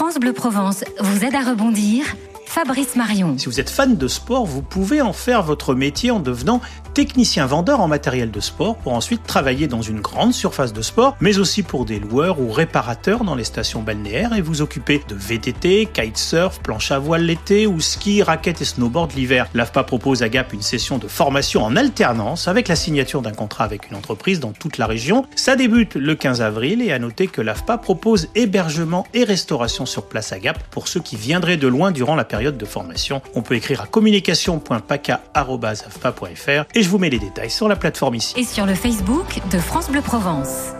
France Bleu Provence vous aide à rebondir. Fabrice Marion. Si vous êtes fan de sport, vous pouvez en faire votre métier en devenant technicien vendeur en matériel de sport pour ensuite travailler dans une grande surface de sport, mais aussi pour des loueurs ou réparateurs dans les stations balnéaires et vous occuper de VTT, kitesurf, planche à voile l'été ou ski, raquettes et snowboard l'hiver. L'AFPA propose à Gap une session de formation en alternance avec la signature d'un contrat avec une entreprise dans toute la région. Ça débute le 15 avril et à noter que l'AFPA propose hébergement et restauration sur place à Gap pour ceux qui viendraient de loin durant la période de formation. On peut écrire à communication.paca.afpa.fr et je vous mets les détails sur la plateforme ici. Et sur le Facebook de France Bleu Provence.